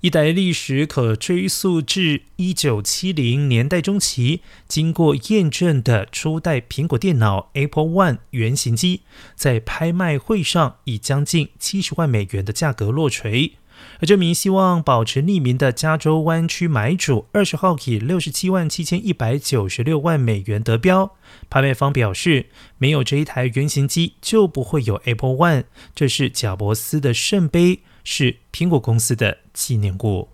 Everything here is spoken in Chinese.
一代历史可追溯至一九七零年代中期，经过验证的初代苹果电脑 Apple One 原型机，在拍卖会上以将近七十万美元的价格落锤。而这名希望保持匿名的加州湾区买主，二十号以六十七万七千一百九十六万美元得标。拍卖方表示，没有这一台原型机，就不会有 Apple One。这是贾伯斯的圣杯。是苹果公司的纪念物。